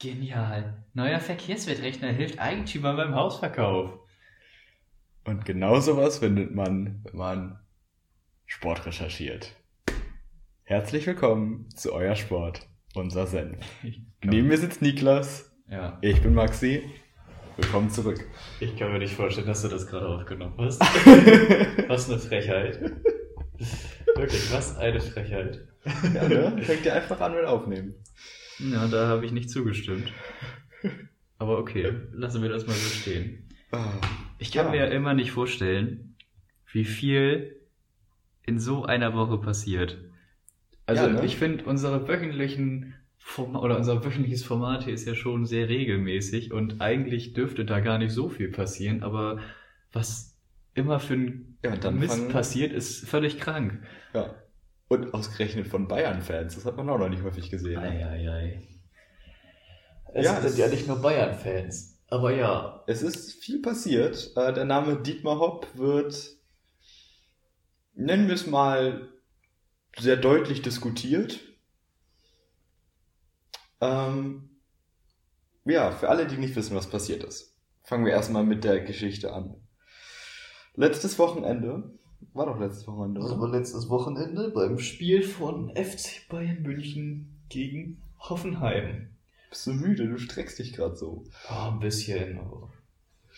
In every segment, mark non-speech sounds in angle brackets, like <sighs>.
Genial. Neuer Verkehrswertrechner hilft Eigentümern beim Hausverkauf. Und genau sowas findet man, wenn man Sport recherchiert. Herzlich willkommen zu Euer Sport, unser Senf. Neben mir sitzt Niklas. Ja. Ich bin Maxi. Willkommen zurück. Ich kann mir nicht vorstellen, dass du das gerade aufgenommen hast. <laughs> was eine Frechheit. Wirklich, was eine Frechheit. Ja, ne? Fängt dir einfach an mit Aufnehmen. Ja, da habe ich nicht zugestimmt. Aber okay, lassen wir das mal so stehen. Ah, Ich kann Ja. mir ja immer nicht vorstellen, wie viel in so einer Woche passiert. Also Ja, ne? ich finde, unsere wöchentlichen Form oder unser wöchentliches Format hier ist ja schon sehr regelmäßig und eigentlich dürfte da gar nicht so viel passieren, aber was immer für ein Ja, Mist fangen- passiert, ist völlig krank. Ja. Und ausgerechnet von Bayern-Fans. Das hat man auch noch nicht häufig gesehen. ne? Eieiei. Es Ja, sind es- ja nicht nur Bayern-Fans. Aber ja, Es ist viel passiert. Äh, der Name Dietmar Hopp wird, nennen wir es mal, sehr deutlich diskutiert. Ähm, ja, für alle, die nicht wissen, was passiert ist, fangen wir erstmal mit der Geschichte an. Letztes Wochenende, war doch letztes Wochenende, Das oder? war letztes Wochenende beim Spiel von FC Bayern München gegen Hoffenheim. Bist du müde? Du streckst dich gerade so. Ja, ein bisschen. aber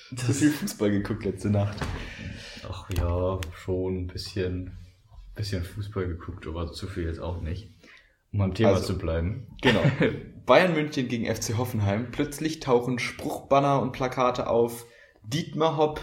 Zu Das, viel Fußball geguckt letzte Nacht. ach ja, schon ein bisschen, bisschen Fußball geguckt, aber zu viel jetzt auch nicht. Um am Thema Also- zu bleiben. Genau. <laughs> Bayern München gegen FC Hoffenheim. Plötzlich tauchen Spruchbanner und Plakate auf. Dietmar Hopp,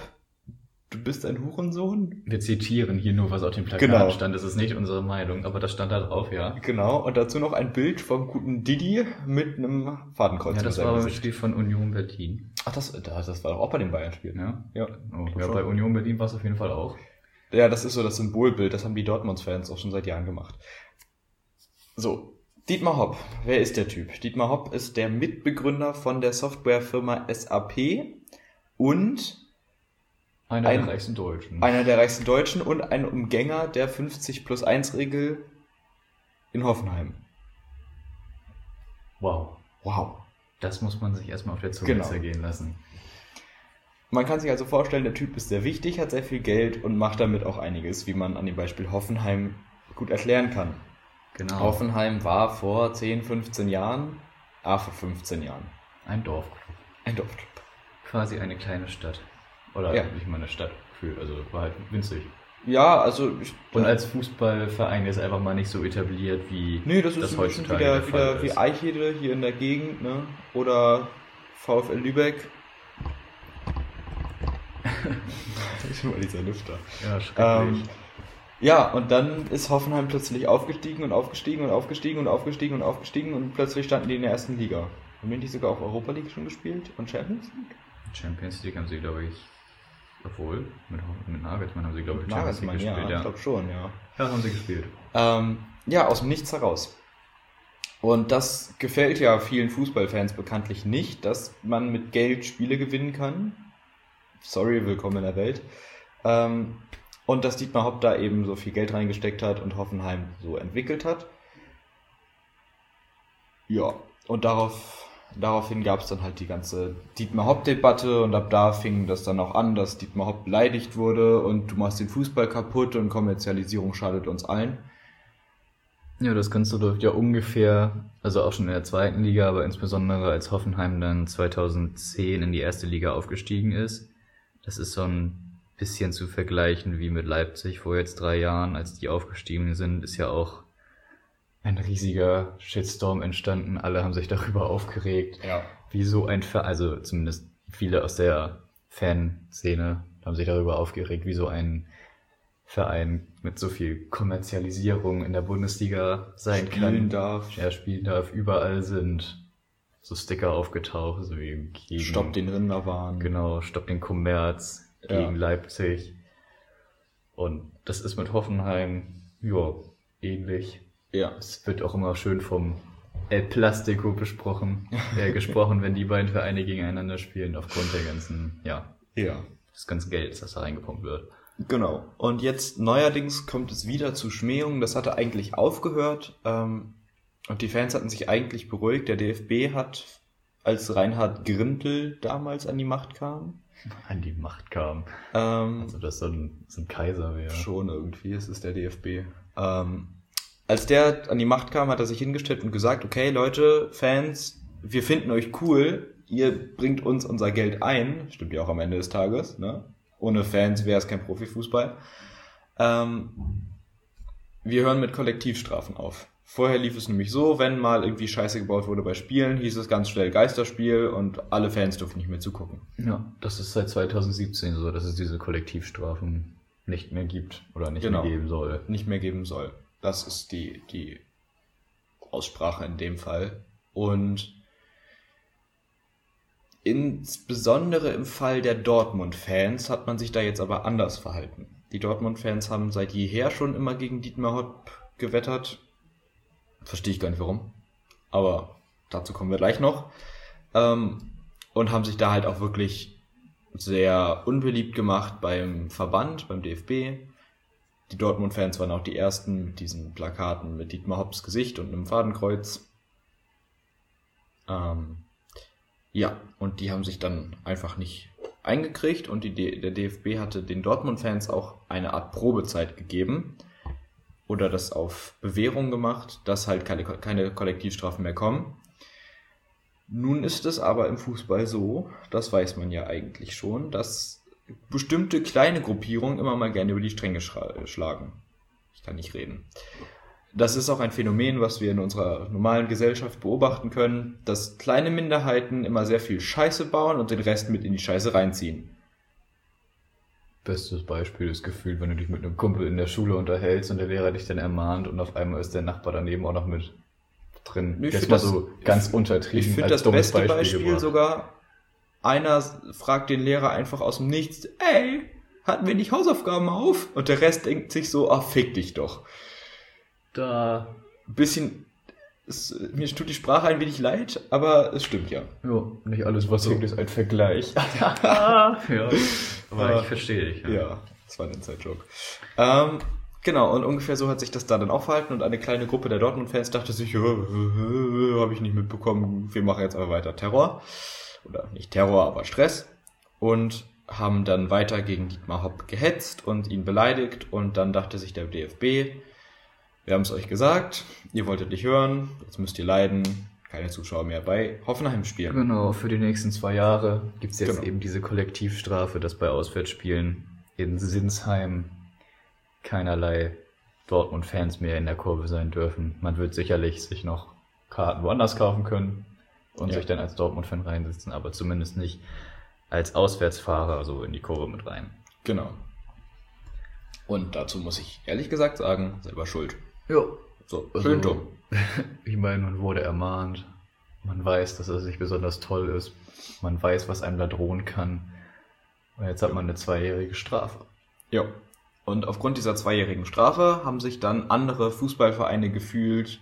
du bist ein Hurensohn? Wir zitieren hier nur, was auf dem Plakat Genau. stand. Das ist nicht unsere Meinung, aber das stand da drauf, ja. Genau. Und dazu noch ein Bild vom guten Didi mit einem Fadenkreuz Ja, das war beim. Spiel von Union Berlin. Ach, das, das das war doch auch bei dem Bayern-Spiel. Ja, Ja. oh, ja schon. bei Union Berlin war es auf jeden Fall auch. Ja, das ist so das Symbolbild. Das haben die Dortmunds-Fans auch schon seit Jahren gemacht. So. Dietmar Hopp. Wer ist der Typ? Dietmar Hopp ist der Mitbegründer von der Softwarefirma SAP und Einer Ein- der reichsten Deutschen. einer der reichsten Deutschen und ein Umgänger der 50 plus 1 Regel in Hoffenheim. wow. Wow. Das muss man sich erstmal auf der Zunge Genau. zergehen lassen. Man kann sich also vorstellen, der Typ ist sehr wichtig, hat sehr viel Geld und macht damit auch einiges, wie man an dem Beispiel Hoffenheim gut erklären kann. Genau. Hoffenheim war vor 10, 15 Jahren, ah, vor 15 Jahren, Ein Dorf. ein Dorfclub. Quasi eine kleine Stadt. Oder Ja. nicht mal eine Stadt. Für, also war halt winzig. Ja, also ich, Und als Fußballverein ist einfach mal nicht so etabliert wie nee, das ist das ein bisschen heutzutage wieder, der wieder wie ist. Eichede hier in der Gegend, ne? Oder VfL Lübeck. <laughs> ich mal dieser Lüfter. Ja, schrecklich. Ähm, ja, und dann ist Hoffenheim plötzlich aufgestiegen und aufgestiegen und aufgestiegen und aufgestiegen und aufgestiegen und plötzlich standen die in der ersten Liga. Haben die sogar auch Europa League schon gespielt und Champions League? Champions League haben sie, glaube ich, obwohl, mit, mit Nagelsmann haben sie, glaube ich, Champions League Nagelsmann, ja, gespielt. ich Ja, glaube schon, ja. ja, haben sie gespielt. Ähm, ja, aus dem Nichts heraus. Und das gefällt ja vielen Fußballfans bekanntlich nicht, dass man mit Geld Spiele gewinnen kann. Sorry, willkommen in der Welt. Ähm, und dass Dietmar Hopp da eben so viel Geld reingesteckt hat und Hoffenheim so entwickelt hat. Ja, und darauf, daraufhin gab es dann halt die ganze Dietmar Hopp-Debatte und ab da fing das dann auch an, dass Dietmar Hopp beleidigt wurde und du machst den Fußball kaputt und Kommerzialisierung schadet uns allen. Ja, das Ganze läuft ja ungefähr, also auch schon in der zweiten Liga, aber insbesondere als Hoffenheim dann 2010 in die erste Liga aufgestiegen ist. Das ist so ein bisschen zu vergleichen wie mit Leipzig vor jetzt drei Jahren, als die aufgestiegen sind, ist ja auch ein riesiger Shitstorm entstanden. Alle haben sich darüber aufgeregt, Ja. wie so ein Ver also zumindest viele aus der Fanszene haben sich darüber aufgeregt, wie so ein Verein mit so viel Kommerzialisierung in der Bundesliga sein Spielen kann. darf. Er spielen darf, überall sind so Sticker aufgetaucht, so wie gegen, Stopp den Rinderwahn. Genau, Stopp den Kommerz Ja. gegen Leipzig. Und das ist mit Hoffenheim, ja, ähnlich. Ja. Es wird auch immer schön vom El Plastico besprochen, äh, <laughs> gesprochen, wenn die beiden Vereine gegeneinander spielen, aufgrund der ganzen, ja, Ja. des ganzen Gelds, das da reingepumpt wird. Genau. Und jetzt neuerdings kommt es wieder zu Schmähungen. Das hatte eigentlich aufgehört. Ähm, und die Fans hatten sich eigentlich beruhigt. Der DFB hat als Reinhard Grindel damals an die Macht kam. <laughs> An die Macht kam. Ähm, Also das so ein, so ein Kaiser wäre. Schon irgendwie, es ist der DFB. Ähm, als der an die Macht kam, hat er sich hingestellt und gesagt, okay Leute, Fans, wir finden euch cool, ihr bringt uns unser Geld ein, stimmt ja auch am Ende des Tages, ne? Ohne Fans wäre es kein Profifußball. Ähm, wir hören mit Kollektivstrafen auf. Vorher lief es nämlich so, wenn mal irgendwie Scheiße gebaut wurde bei Spielen, hieß es ganz schnell Geisterspiel und alle Fans durften nicht mehr zugucken. Ja, das ist seit 2017 so, dass es diese Kollektivstrafen nicht mehr gibt oder nicht Genau. mehr geben soll. nicht mehr geben soll. Das ist die, die Aussprache in dem Fall. Und insbesondere im Fall der Dortmund-Fans hat man sich da jetzt aber anders verhalten. Die Dortmund-Fans haben seit jeher schon immer gegen Dietmar Hopp gewettert. Verstehe ich gar nicht warum. Aber dazu kommen wir gleich noch. Ähm, und haben sich da halt auch wirklich sehr unbeliebt gemacht beim Verband, beim DFB. Die Dortmund-Fans waren auch die ersten mit diesen Plakaten mit Dietmar Hopps Gesicht und einem Fadenkreuz. Ähm, ja, und die haben sich dann einfach nicht eingekriegt und die, der DFB hatte den Dortmund-Fans auch eine Art Probezeit gegeben oder das auf Bewährung gemacht, dass halt keine, keine Kollektivstrafen mehr kommen. Nun ist es aber im Fußball so, das weiß man ja eigentlich schon, dass bestimmte kleine Gruppierungen immer mal gerne über die Stränge schlagen. Ich kann nicht reden. Das ist auch ein Phänomen, was wir in unserer normalen Gesellschaft beobachten können, dass kleine Minderheiten immer sehr viel Scheiße bauen und den Rest mit in die Scheiße reinziehen. Bestes Beispiel ist gefühlt, wenn du dich mit einem Kumpel in der Schule unterhältst und der Lehrer dich dann ermahnt und auf einmal ist der Nachbar daneben auch noch mit drin. Ich Jetzt mal das- so ganz untertrieben Ich finde das beste Beispiel, gebracht. sogar, einer fragt den Lehrer einfach aus dem Nichts, ey, hatten wir nicht Hausaufgaben auf? Und der Rest denkt sich so, ach, fick dich doch. Da, Ein bisschen, es, mir tut die Sprache ein wenig leid, aber es stimmt ja. ja, nicht alles, was So. so. ist ein Vergleich. <laughs> ja, aber ich verstehe dich. Ja, das war ein Inside-Joke. Ähm, genau, und ungefähr so hat sich das da dann auch verhalten und eine kleine Gruppe der Dortmund-Fans dachte sich, ja, habe ich nicht mitbekommen, wir machen jetzt aber weiter Terror. Oder nicht Terror, aber Stress. Und haben dann weiter gegen Dietmar Hopp gehetzt und ihn beleidigt und dann dachte sich der DFB, wir haben es euch gesagt, ihr wolltet nicht hören, jetzt müsst ihr leiden, keine Zuschauer mehr bei Hoffenheim spielen. Genau, für die nächsten zwei Jahre gibt's jetzt Genau. eben diese Kollektivstrafe, dass bei Auswärtsspielen in Sinsheim keinerlei Dortmund-Fans mehr in der Kurve sein dürfen. Man wird sicherlich sich noch Karten woanders kaufen können und Ja. sich dann als Dortmund-Fan reinsitzen, aber zumindest nicht als Auswärtsfahrer so in die Kurve mit rein. Genau. Und dazu muss ich ehrlich gesagt sagen, selber schuld. Ja. So, Also, schön dumm. <laughs> Ich meine, man wurde ermahnt. Man weiß, dass es nicht besonders toll ist. Man weiß, was einem da drohen kann. Und jetzt hat man eine zweijährige Strafe. Ja. Und aufgrund dieser zweijährigen Strafe haben sich dann andere Fußballvereine gefühlt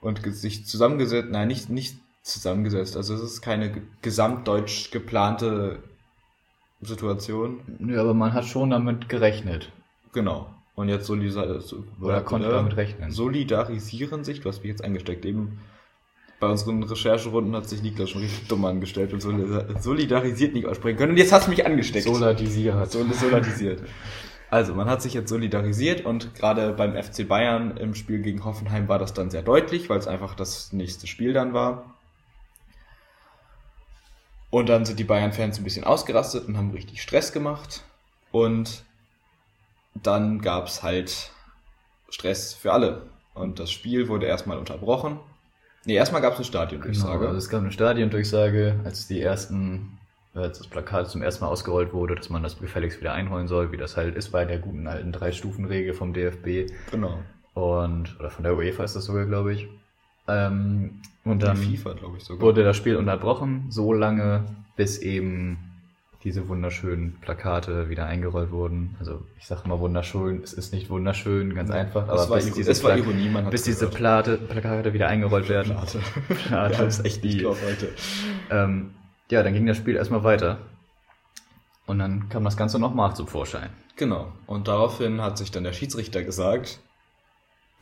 und sich zusammengesetzt, nein, nicht, nicht zusammengesetzt, also es ist keine ge- gesamtdeutsch geplante Situation. Ja, aber man hat schon damit gerechnet. Genau. Und jetzt solidar Oder konnte damit rechnen. solidarisieren sich, du hast mich jetzt eingesteckt, eben bei unseren Rechercherunden hat sich Niklas schon richtig dumm angestellt und solidar- solidarisiert nicht aussprechen können. Und jetzt hast du mich angesteckt. Soladisiert. So solidarisiert. Also, man hat sich jetzt solidarisiert und gerade beim FC Bayern im Spiel gegen Hoffenheim war das dann sehr deutlich, weil es einfach das nächste Spiel dann war. Und dann sind die Bayern-Fans ein bisschen ausgerastet und haben richtig Stress gemacht. Und dann gab's halt Stress für alle. Und das Spiel wurde erstmal unterbrochen. Nee, erstmal gab's eine Genau, Stadiondurchsage. also es gab eine Stadiondurchsage, als die ersten, als das Plakat zum ersten Mal ausgerollt wurde, dass man das gefälligst wieder einholen soll, wie das halt ist bei der guten alten Drei-Stufen-Regel vom DFB genau. und, oder von der UEFA ist das sogar, glaube ich. Ähm, und dann FIFA, glaube ich sogar. wurde das Spiel unterbrochen, so lange, bis eben diese wunderschönen Plakate wieder eingerollt wurden. Also ich sage immer wunderschön, es ist nicht wunderschön, ganz einfach, das war, bis diese, Plak- Ironie, bis diese Plate, Plakate wieder eingerollt werden. Plate. Plate, haben es echt nicht die- heute. Ähm, ja, dann ging das Spiel erstmal weiter. Und dann kam das Ganze nochmal zum Vorschein. Genau. Und daraufhin hat sich dann der Schiedsrichter gesagt,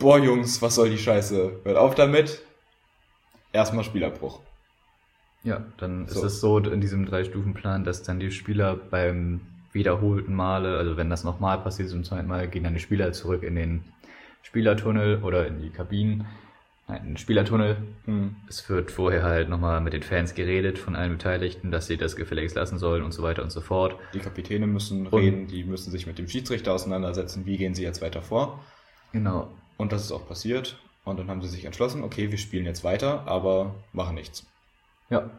boah Jungs, was soll die Scheiße? Hört auf damit. Erstmal Spielabbruch. Ja, dann So. ist es so in diesem Drei-Stufen-Plan, dass dann die Spieler beim wiederholten Male, also wenn das nochmal passiert zum zweiten Mal, gehen dann die Spieler zurück in den Spielertunnel oder in die Kabinen. Nein, in den Spielertunnel. Hm. Es wird vorher halt nochmal mit den Fans geredet von allen Beteiligten, dass sie das gefälligst lassen sollen und so weiter und so fort. Die Kapitäne müssen Und- reden, die müssen sich mit dem Schiedsrichter auseinandersetzen, wie gehen sie jetzt weiter vor. Genau. Und das ist auch passiert. Und dann haben sie sich entschlossen, okay, wir spielen jetzt weiter, aber machen nichts. Ja,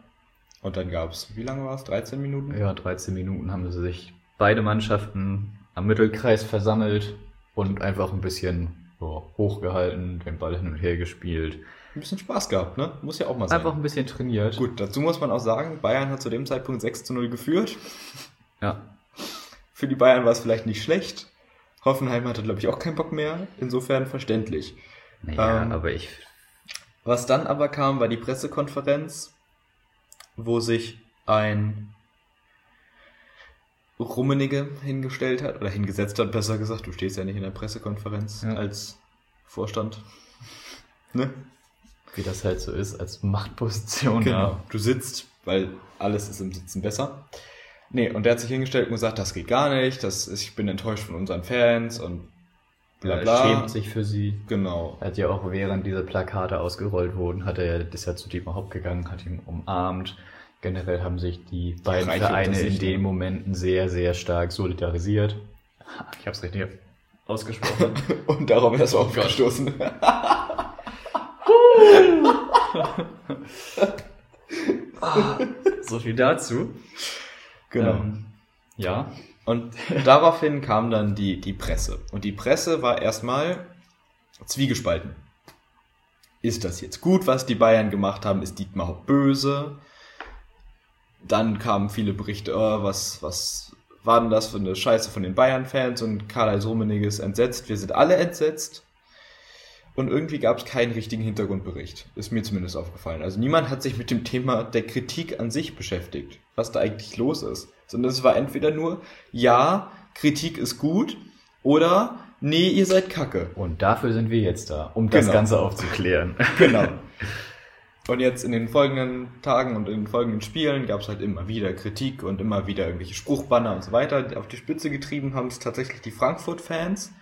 Und dann gab es, wie lange war es? 13 Minuten? ja, 13 Minuten haben sie sich beide Mannschaften am Mittelkreis versammelt und einfach ein bisschen so, hochgehalten, den Ball hin und her gespielt. Ein bisschen Spaß gehabt, ne? Muss ja auch mal sein. Einfach ein bisschen trainiert. Gut, dazu muss man auch sagen, Bayern hat zu dem Zeitpunkt 6 zu 0 geführt. Ja, Für die Bayern war es vielleicht nicht schlecht. Hoffenheim hatte, glaube ich, auch keinen Bock mehr. Insofern verständlich. naja, Ähm, aber ich Was dann aber kam, war die Pressekonferenz, wo sich ein Rummenige hingestellt hat, oder hingesetzt hat, besser gesagt. Du stehst ja nicht in der Pressekonferenz Ja. als Vorstand. Ne? wie das halt so ist, als Machtposition. Genau. Du sitzt, weil alles ist im Sitzen besser. Nee, und der hat sich hingestellt und gesagt, das geht gar nicht, das ist, ich bin enttäuscht von unseren Fans und bla Er bla. schämt sich für sie. Genau. Er hat ja auch während diese Plakate ausgerollt wurden, hat er ja, ist ja zu Dietmar Hopp gegangen, hat ihn umarmt. Generell haben sich die beiden Reiche Vereine in den ne? Momenten sehr, sehr stark solidarisiert. <laughs> Ich hab's richtig ausgesprochen. <laughs> Und darauf erst aufgestoßen. <laughs> so viel dazu. Genau. Ähm, ja. Und <laughs> daraufhin kam dann die, die Presse. Und die Presse war erstmal zwiegespalten. Ist das jetzt gut, was die Bayern gemacht haben? Ist Dietmar Hopp böse? Dann kamen viele Berichte, oh, was, was war denn das für eine Scheiße von den Bayern-Fans? Und Karl-Heinz Rummenigge ist entsetzt. Wir sind alle entsetzt. Und irgendwie gab es keinen richtigen Hintergrundbericht. Ist mir zumindest aufgefallen. Also niemand hat sich mit dem Thema der Kritik an sich beschäftigt, was da eigentlich los ist. Sondern es war entweder nur, ja, Kritik ist gut oder nee, ihr seid kacke. Und dafür sind wir jetzt da, um das Genau. Ganze aufzuklären. <laughs> Genau. <laughs> Und jetzt in den folgenden Tagen und in den folgenden Spielen gab es halt immer wieder Kritik und immer wieder irgendwelche Spruchbanner und so weiter. Auf die Spitze getrieben haben es tatsächlich die Frankfurt-Fans,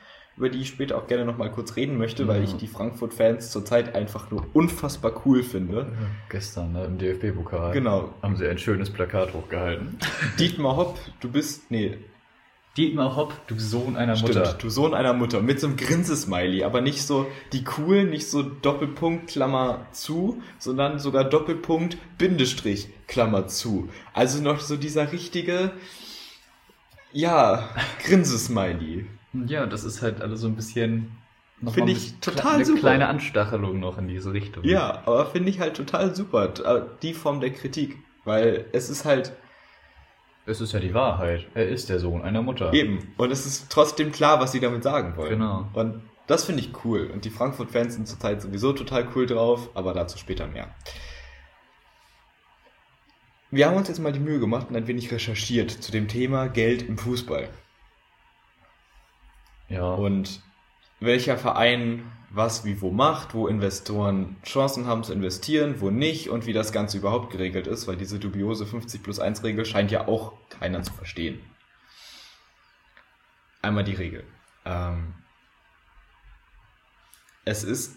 über die ich später auch gerne nochmal kurz reden möchte, weil ich die Frankfurt-Fans zurzeit einfach nur unfassbar cool finde. Gestern ne, im DFB-Pokal Genau. haben sie ein schönes Plakat hochgehalten. <laughs> Dietmar Hopp, du bist, nee, Dietmar Hopp, du Sohn einer Stimmt, Mutter. du Sohn einer Mutter mit so einem Grinsesmiley, aber nicht so die coolen, nicht so Doppelpunkt Klammer zu, sondern sogar Doppelpunkt Bindestrich Klammer zu. Also noch so dieser richtige ja, Grinsesmiley. Ja, das ist halt alles so ein bisschen. Finde ich mit total eine super. kleine Anstachelung noch in diese Richtung. Ja, aber finde ich halt total super, äh, die Form der Kritik, weil es ist halt Es ist ja die Wahrheit. Er ist der Sohn einer Mutter. Eben. Und es ist trotzdem klar, was sie damit sagen wollen. Genau. Und das finde ich cool. Und die Frankfurt-Fans sind zurzeit sowieso total cool drauf, aber dazu später mehr. Wir haben uns jetzt mal die Mühe gemacht und ein wenig recherchiert zu dem Thema Geld im Fußball. Ja. Und welcher Verein was wie wo macht, wo Investoren Chancen haben zu investieren, wo nicht und wie das Ganze überhaupt geregelt ist, weil diese dubiose 50 plus 1 Regel scheint ja auch keiner zu verstehen. Einmal die Regel. Ähm, es ist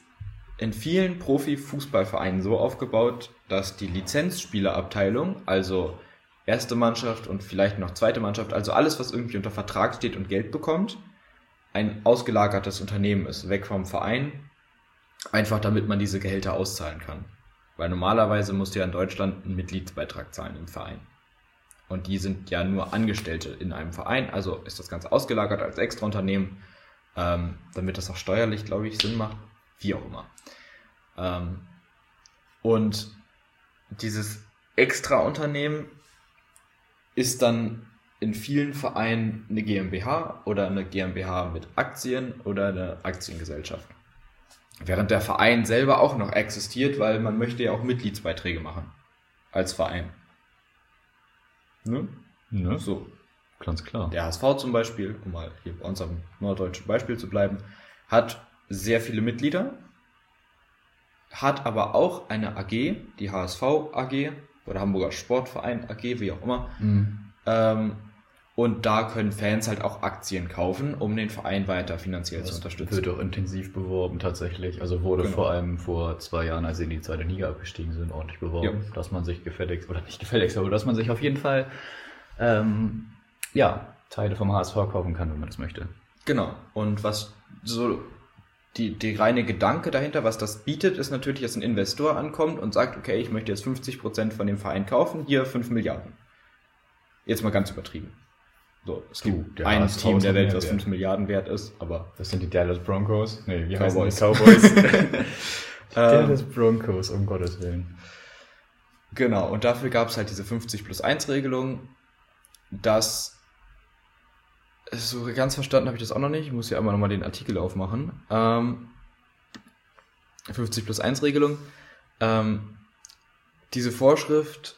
in vielen Profi-Fußballvereinen so aufgebaut, dass die Lizenzspielerabteilung, also erste Mannschaft und vielleicht noch zweite Mannschaft, also alles, was irgendwie unter Vertrag steht und Geld bekommt, ein ausgelagertes Unternehmen ist, weg vom Verein, einfach damit man diese Gehälter auszahlen kann. Weil normalerweise musst du ja in Deutschland einen Mitgliedsbeitrag zahlen im Verein. Und die sind ja nur Angestellte in einem Verein, also ist das Ganze ausgelagert als Extraunternehmen, ähm, damit das auch steuerlich, glaube ich, Sinn macht, wie auch immer. Ähm, und dieses Extraunternehmen ist dann in vielen Vereinen eine GmbH oder eine GmbH mit Aktien oder eine Aktiengesellschaft. Während der Verein selber auch noch existiert, weil man möchte ja auch Mitgliedsbeiträge machen. Als Verein. Ne? ne? So. Ganz klar. Der HSV zum Beispiel, um mal hier bei unserem norddeutschen Beispiel zu bleiben, hat sehr viele Mitglieder, hat aber auch eine AG, die HSV AG, oder Hamburger Sportverein AG, wie auch immer. Mhm. Ähm, und da können Fans halt auch Aktien kaufen, um den Verein weiter finanziell das zu unterstützen. Wird auch intensiv beworben tatsächlich. Also wurde genau. vor allem vor zwei Jahren, als sie in die zweite Liga abgestiegen sind, ordentlich beworben, ja. dass man sich gefälligst, oder nicht gefälligst, aber dass man sich auf jeden Fall ähm, ja, Teile vom HSV kaufen kann, wenn man das möchte. Genau. Und was so die, die reine Gedanke dahinter, was das bietet, ist natürlich, dass ein Investor ankommt und sagt, okay, ich möchte jetzt 50 Prozent von dem Verein kaufen, hier 5 Milliarden. Jetzt mal ganz übertrieben. So, es gibt du, ein Team der Welt, das 5 Milliarden wert ist, aber. Das sind die Dallas Broncos. Nee, wie Cowboys. heißen die Cowboys? <laughs> <laughs> Dallas Broncos, um Gottes Willen. Genau, und dafür gab es halt diese 50 plus 1 Regelung, dass so ganz verstanden habe ich das auch noch nicht. Ich muss ja einmal nochmal den Artikel aufmachen. Ähm, 50 plus 1 Regelung. Ähm, diese Vorschrift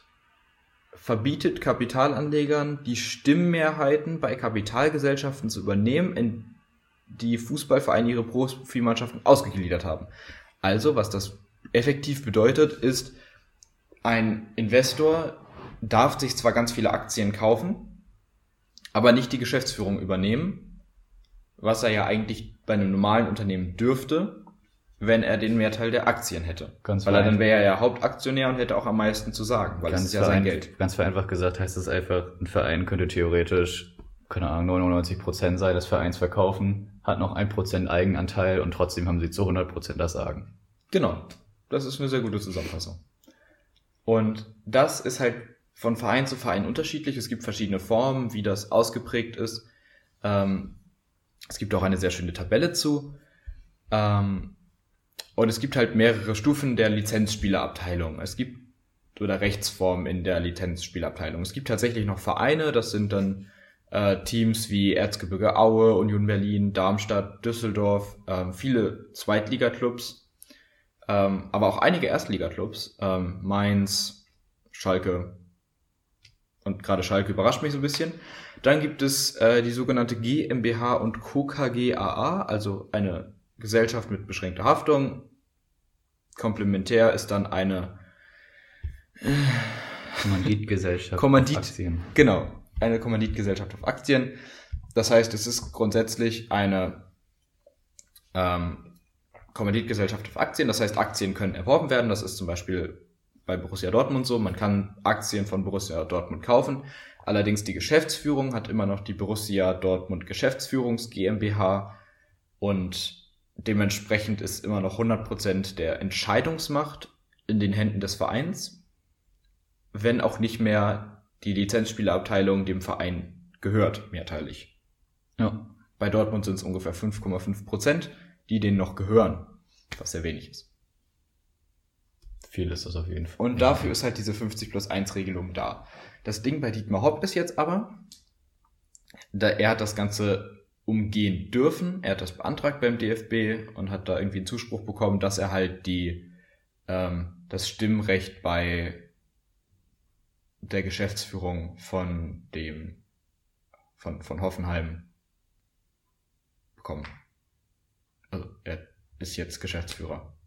verbietet Kapitalanlegern, die Stimmmehrheiten bei Kapitalgesellschaften zu übernehmen, in die Fußballvereine ihre Profimannschaften ausgegliedert haben. Also, was das effektiv bedeutet, ist, ein Investor darf sich zwar ganz viele Aktien kaufen, aber nicht die Geschäftsführung übernehmen, was er ja eigentlich bei einem normalen Unternehmen dürfte, wenn er den Mehrteil der Aktien hätte. Ganz weil er dann wäre er ja Hauptaktionär und hätte auch am meisten zu sagen, weil ganz es ist ja sein Geld. Ganz vereinfacht gesagt heißt es einfach, ein Verein könnte theoretisch, keine Ahnung, 99 Prozent sei des Vereins verkaufen, hat noch ein Prozent Eigenanteil und trotzdem haben sie zu 100 Prozent das Sagen. Genau. Das ist eine sehr gute Zusammenfassung. Und das ist halt von Verein zu Verein unterschiedlich. Es gibt verschiedene Formen, wie das ausgeprägt ist. Ähm, es gibt auch eine sehr schöne Tabelle zu. Ähm, und es gibt halt mehrere Stufen der Lizenzspielerabteilung. Es gibt oder Rechtsformen in der Lizenzspielabteilung. Es gibt tatsächlich noch Vereine, das sind dann äh, Teams wie Erzgebirge Aue, Union Berlin, Darmstadt, Düsseldorf, ähm, viele Zweitligaklubs, ähm, aber auch einige Erstligaklubs, ähm, Mainz, Schalke und gerade Schalke überrascht mich so ein bisschen. Dann gibt es äh, die sogenannte GmbH und Co. Also eine Gesellschaft mit beschränkter Haftung. Komplementär ist dann eine <sighs> Kommanditgesellschaft Kommandit, auf Aktien. Genau, eine Kommanditgesellschaft auf Aktien. Das heißt, es ist grundsätzlich eine ähm, Kommanditgesellschaft auf Aktien. Das heißt, Aktien können erworben werden. Das ist zum Beispiel bei Borussia Dortmund so. Man kann Aktien von Borussia Dortmund kaufen. Allerdings die Geschäftsführung hat immer noch die Borussia Dortmund Geschäftsführungs GmbH und Dementsprechend ist immer noch 100% der Entscheidungsmacht in den Händen des Vereins, wenn auch nicht mehr die Lizenzspielerabteilung dem Verein gehört, mehrteilig. Ja. Bei Dortmund sind es ungefähr 5,5%, die denen noch gehören, was sehr wenig ist. Viel ist das auf jeden Fall. Und dafür ist halt diese 50 plus 1 Regelung da. Das Ding bei Dietmar Hopp ist jetzt aber, da er hat das Ganze umgehen dürfen. Er hat das beantragt beim DFB und hat da irgendwie einen Zuspruch bekommen, dass er halt die ähm, das Stimmrecht bei der Geschäftsführung von dem von von Hoffenheim bekommen. Also er ist jetzt Geschäftsführer.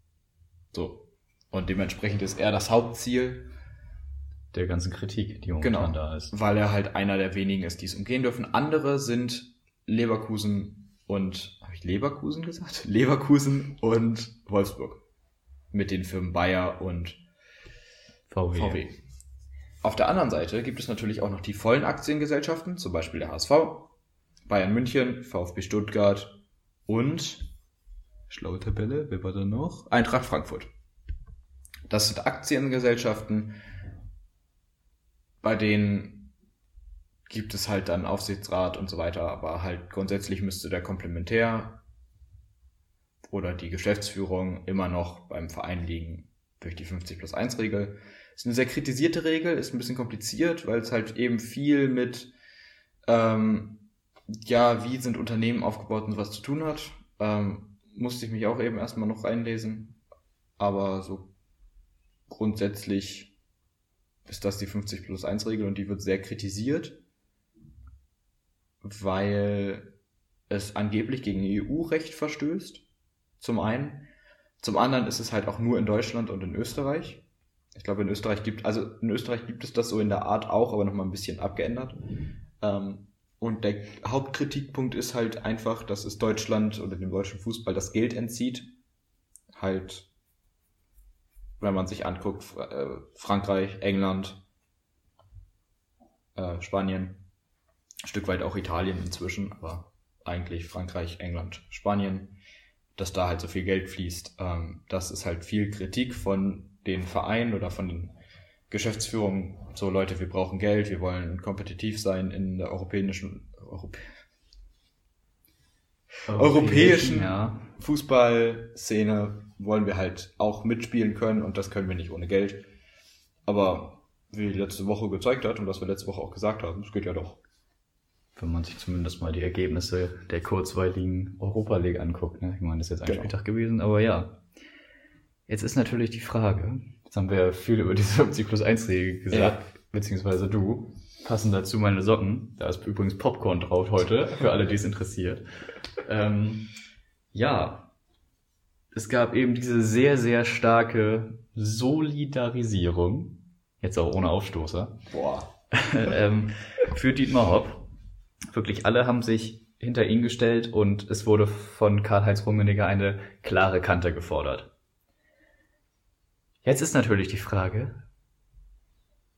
So. Und dementsprechend ist er das Hauptziel der ganzen Kritik, die momentan genau, da ist. Weil er halt einer der wenigen ist, die es umgehen dürfen. Andere sind Leverkusen und, habe ich Leverkusen gesagt? <laughs> Leverkusen und Wolfsburg. Mit den Firmen Bayer und VW. VW. Auf der anderen Seite gibt es natürlich auch noch die vollen Aktiengesellschaften, zum Beispiel der HSV, Bayern München, VfB Stuttgart und, schlaue Tabelle, wer war da noch? Eintracht Frankfurt. Das sind Aktiengesellschaften, bei denen gibt es halt dann Aufsichtsrat und so weiter, aber halt grundsätzlich müsste der Komplementär oder die Geschäftsführung immer noch beim Verein liegen durch die 50 plus 1 Regel. Ist eine sehr kritisierte Regel, ist ein bisschen kompliziert, weil es halt eben viel mit, ähm, ja, wie sind Unternehmen aufgebaut und was zu tun hat. Ähm, musste ich mich auch eben erstmal noch reinlesen. Aber so grundsätzlich ist das die 50 plus 1 Regel und die wird sehr kritisiert weil es angeblich gegen EU-Recht verstößt. Zum einen. Zum anderen ist es halt auch nur in Deutschland und in Österreich. Ich glaube, in Österreich gibt, also in Österreich gibt es das so in der Art auch, aber nochmal ein bisschen abgeändert. Ähm, und der Hauptkritikpunkt ist halt einfach, dass es Deutschland oder dem deutschen Fußball das Geld entzieht. Halt, wenn man sich anguckt, äh, Frankreich, England, äh, Spanien, ein Stück weit auch Italien inzwischen, aber eigentlich Frankreich, England, Spanien, dass da halt so viel Geld fließt. Ähm, das ist halt viel Kritik von den Vereinen oder von den Geschäftsführungen. So Leute, wir brauchen Geld, wir wollen kompetitiv sein in der europäischen, Europä europäischen ja. Fußballszene wollen wir halt auch mitspielen können und das können wir nicht ohne Geld. Aber wie letzte Woche gezeigt hat und was wir letzte Woche auch gesagt haben, es geht ja doch. Wenn man sich zumindest mal die Ergebnisse der kurzweiligen Europa League anguckt. Ne? Ich meine, das ist jetzt ein Genau. Spieltag gewesen, aber ja. Jetzt ist natürlich die Frage, jetzt haben wir ja viel über diese <laughs> 50 plus 1 Regel gesagt, beziehungsweise du. Passend dazu meine Socken. Da ist übrigens Popcorn drauf heute, für alle, die es interessiert. Ähm, ja, es gab eben diese sehr, sehr starke Solidarisierung, jetzt auch ohne Aufstoßer, Boah. <laughs> ähm, für Dietmar Hopp. Wirklich alle haben sich hinter ihn gestellt und es wurde von Karl-Heinz Rummenigge eine klare Kante gefordert. Jetzt ist natürlich die Frage,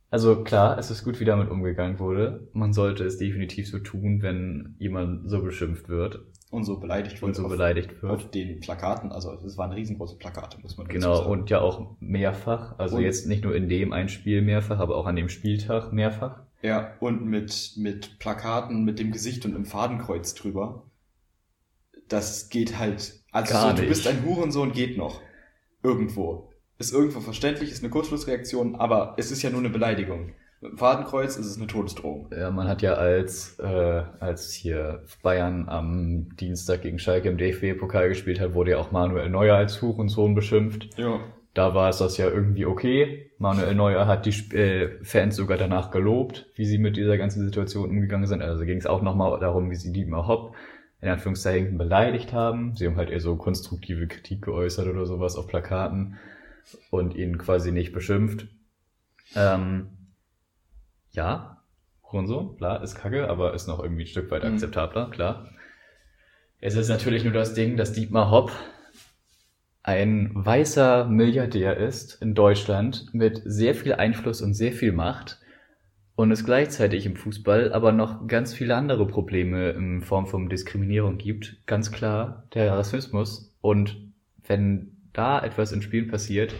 also klar, es ist gut, wie damit umgegangen wurde. Man sollte es definitiv so tun, wenn jemand so beschimpft wird Und so beleidigt und so auf, beleidigt wird. auf den Plakaten. Also es waren riesengroße Plakate, muss man Genau, sagen. und ja auch mehrfach. Also Und- jetzt nicht nur in dem ein Spiel mehrfach, aber auch an dem Spieltag mehrfach. Ja, und mit, mit Plakaten mit dem Gesicht und einem Fadenkreuz drüber. Das geht halt. Also so, du bist ein Hurensohn geht noch. Irgendwo. Ist irgendwo verständlich, ist eine Kurzschlussreaktion, aber es ist ja nur eine Beleidigung. Mit dem Fadenkreuz ist es eine Todesdrohung. Ja, man hat ja als, äh, als hier Bayern am Dienstag gegen Schalke im DFB-Pokal gespielt hat, wurde ja auch Manuel Neuer als Hurensohn beschimpft. Ja. Da war es das ja irgendwie okay. Manuel Neuer hat die äh, Fans sogar danach gelobt, wie sie mit dieser ganzen Situation umgegangen sind. Also ging es auch nochmal darum, wie sie Dietmar Hopp in Anführungszeichen beleidigt haben. Sie haben halt eher so konstruktive Kritik geäußert oder sowas auf Plakaten und ihn quasi nicht beschimpft. Ähm, ja, Hurensohn, klar, ist kacke, aber ist noch irgendwie ein Stück weit Mhm. akzeptabler, klar. Es ist natürlich nur das Ding, dass Dietmar Hopp ein weißer Milliardär ist in Deutschland mit sehr viel Einfluss und sehr viel Macht und es gleichzeitig im Fußball aber noch ganz viele andere Probleme in Form von Diskriminierung gibt. Ganz klar der Rassismus und wenn da etwas in Spielen passiert,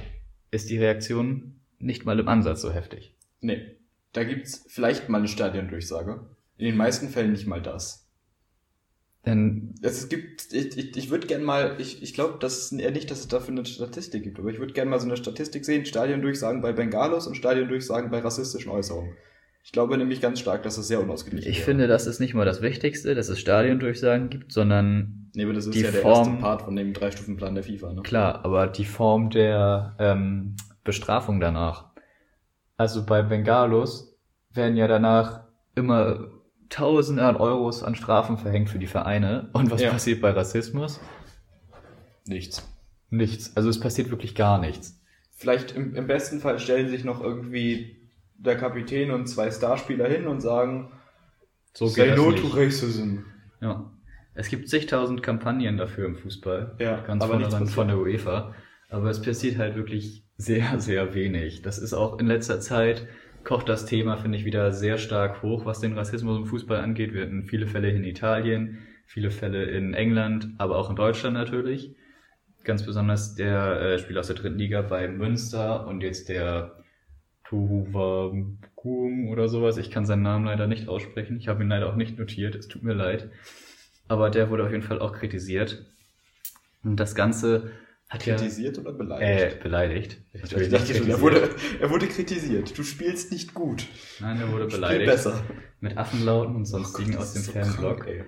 ist die Reaktion nicht mal im Ansatz so heftig. Nee. Da gibt's vielleicht mal eine Stadiondurchsage. In den meisten Fällen nicht mal das. Denn Es gibt, ich, ich, ich würde gern mal, ich, ich glaube, das ist eher nicht, dass es dafür eine Statistik gibt, aber ich würde gern mal so eine Statistik sehen, Stadiondurchsagen bei Bengalos und Stadiondurchsagen bei rassistischen Äußerungen. Ich glaube nämlich ganz stark, dass es sehr unausgeglichen ich wäre. finde, das ist nicht mal das Wichtigste, dass es Stadiondurchsagen gibt, sondern Nee, aber das ist die ja der Form- erste Part von dem Drei-Stufen-Plan der FIFA, ne? Klar, aber die Form der ähm, Bestrafung danach. Also bei Bengalos werden ja danach immer Tausende an Euros an Strafen verhängt für die Vereine. Und was Ja. passiert bei Rassismus? Nichts. Nichts. Also es passiert wirklich gar nichts. Vielleicht im, im besten Fall stellen sich noch irgendwie der Kapitän und zwei Starspieler hin und sagen, So say geht no das to nicht. racism. Ja. Es gibt zigtausend Kampagnen dafür im Fußball. Ja, ganz aber passiert. von der UEFA. Aber es passiert halt wirklich sehr, sehr wenig. Das ist auch in letzter Zeit kocht das Thema, finde ich, wieder sehr stark hoch, was den Rassismus im Fußball angeht. Wir hatten viele Fälle in Italien, viele Fälle in England, aber auch in Deutschland natürlich. Ganz besonders der äh, Spieler aus der dritten Liga bei Münster und jetzt der Tuhuwa Gung oder sowas. Ich kann seinen Namen leider nicht aussprechen. Ich habe ihn leider auch nicht notiert. Es tut mir leid. Aber der wurde auf jeden Fall auch kritisiert. Und das Ganze hat ja Kritisiert oder äh, beleidigt? beleidigt. ich Natürlich dachte schon, er wurde, er wurde kritisiert. Du spielst nicht gut. Nein, er wurde Spiel beleidigt. besser. Mit Affenlauten und Oh sonstigen Gott, aus dem so Fanblog. krank.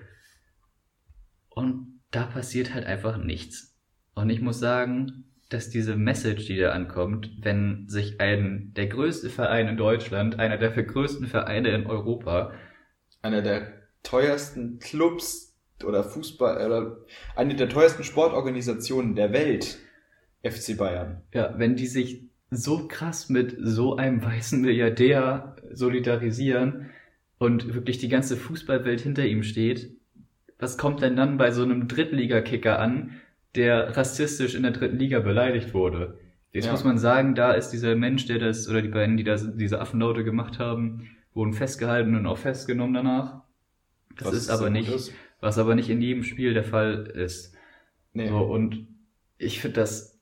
Und da passiert halt einfach nichts. Und ich muss sagen, dass diese Message, die da ankommt, wenn sich ein, der größte Verein in Deutschland, einer der größten Vereine in Europa, Einer der teuersten Clubs oder Fußball oder eine der teuersten Sportorganisationen der Welt, FC Bayern. ja, wenn die sich so krass mit so einem weißen Milliardär solidarisieren und wirklich die ganze Fußballwelt hinter ihm steht, was kommt denn dann bei so einem Drittligakicker an, der rassistisch in der dritten Liga beleidigt wurde? Jetzt Ja. muss man sagen, da ist dieser Mensch, der das, oder die beiden, die das, diese Affenlaute gemacht haben, wurden festgehalten und auch festgenommen danach. Das Was ist aber gut nicht, ist. Was aber nicht in jedem Spiel der Fall ist. Nee. So, und ich finde das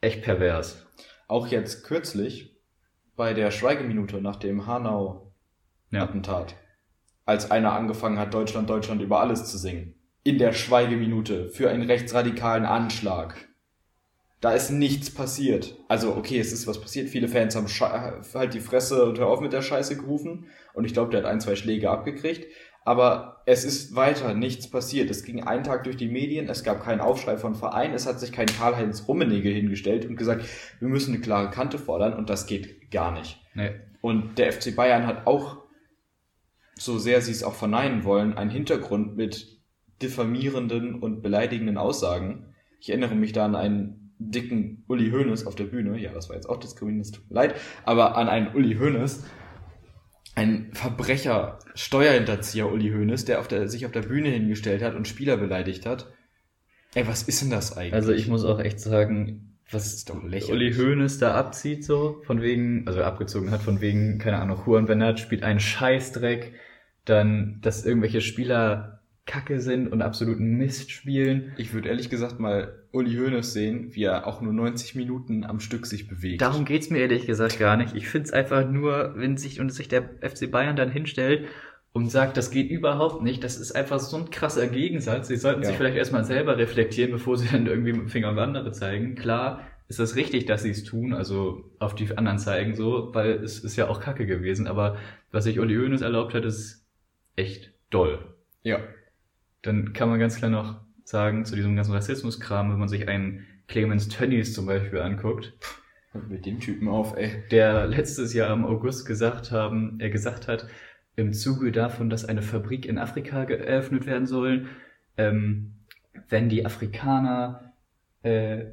echt pervers. Auch jetzt kürzlich bei der Schweigeminute nach dem Hanau-Attentat, Ja. als einer angefangen hat, Deutschland, Deutschland über alles zu singen. In der Schweigeminute für einen rechtsradikalen Anschlag. Da ist nichts passiert. Also, okay, es ist was passiert. Viele Fans haben Sche halt die Fresse und hör auf mit der Scheiße gerufen. Und ich glaube, der hat ein, zwei Schläge abgekriegt. Aber es ist weiter nichts passiert. Es ging einen Tag durch die Medien, es gab keinen Aufschrei von Verein, es hat sich kein Karl-Heinz Rummenigge hingestellt und gesagt, wir müssen eine klare Kante fordern und das geht gar nicht. Nee. Und der FC Bayern hat auch, so sehr sie es auch verneinen wollen, einen Hintergrund mit diffamierenden und beleidigenden Aussagen. Ich erinnere mich da an einen dicken Uli Hoeneß auf der Bühne. Ja, das war jetzt auch diskriminierend, tut mir leid. Aber an einen Uli Hoeneß, ein Verbrecher, Steuerhinterzieher Uli Hoeneß, der, auf der sich auf der Bühne hingestellt hat und Spieler beleidigt hat. Ey, was ist denn das eigentlich? Also ich muss auch echt sagen, was ist doch lächerlich. Uli Hoeneß da abzieht so, von wegen, also abgezogen hat, von wegen, keine Ahnung, Juan Bernat spielt einen Scheißdreck, dann, dass irgendwelche Spieler Kacke sind und absoluten Mist spielen. Ich würde ehrlich gesagt mal Uli Hoeneß sehen, wie er auch nur 90 Minuten am Stück sich bewegt. Darum geht's mir ehrlich gesagt gar nicht. Ich find's einfach nur, wenn sich und sich der FC Bayern dann hinstellt und sagt, das geht überhaupt nicht, das ist einfach so ein krasser Gegensatz. Sie sollten Ja. sich vielleicht erstmal selber reflektieren, bevor sie dann irgendwie mit dem Finger auf andere zeigen. Klar ist das richtig, dass sie es tun, also auf die anderen zeigen so, weil es ist ja auch Kacke gewesen, aber was sich Uli Hoeneß erlaubt hat, ist echt doll. Ja. Dann kann man ganz klar noch sagen, zu diesem ganzen Rassismuskram, wenn man sich einen Clemens Tönnies zum Beispiel anguckt, Hört mit dem Typen auf, ey. der letztes Jahr im August gesagt haben, er gesagt hat, im Zuge davon, dass eine Fabrik in Afrika geöffnet werden soll, ähm, wenn die Afrikaner äh,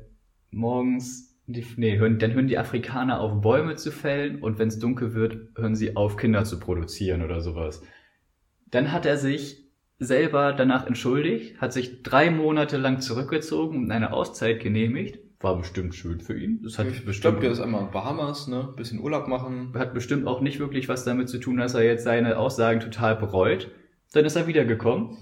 morgens, die, nee, hören, dann hören die Afrikaner auf Bäume zu fällen und wenn es dunkel wird, hören sie auf Kinder zu produzieren oder sowas. Dann hat er sich selber danach entschuldigt, hat sich drei Monate lang zurückgezogen und eine Auszeit genehmigt. War bestimmt schön für ihn. Das hat ich bestimmt glaube, der ist einmal in Bahamas, ne? Bisschen Urlaub machen. hat bestimmt auch nicht wirklich was damit zu tun, dass er jetzt seine Aussagen total bereut. Dann ist er wiedergekommen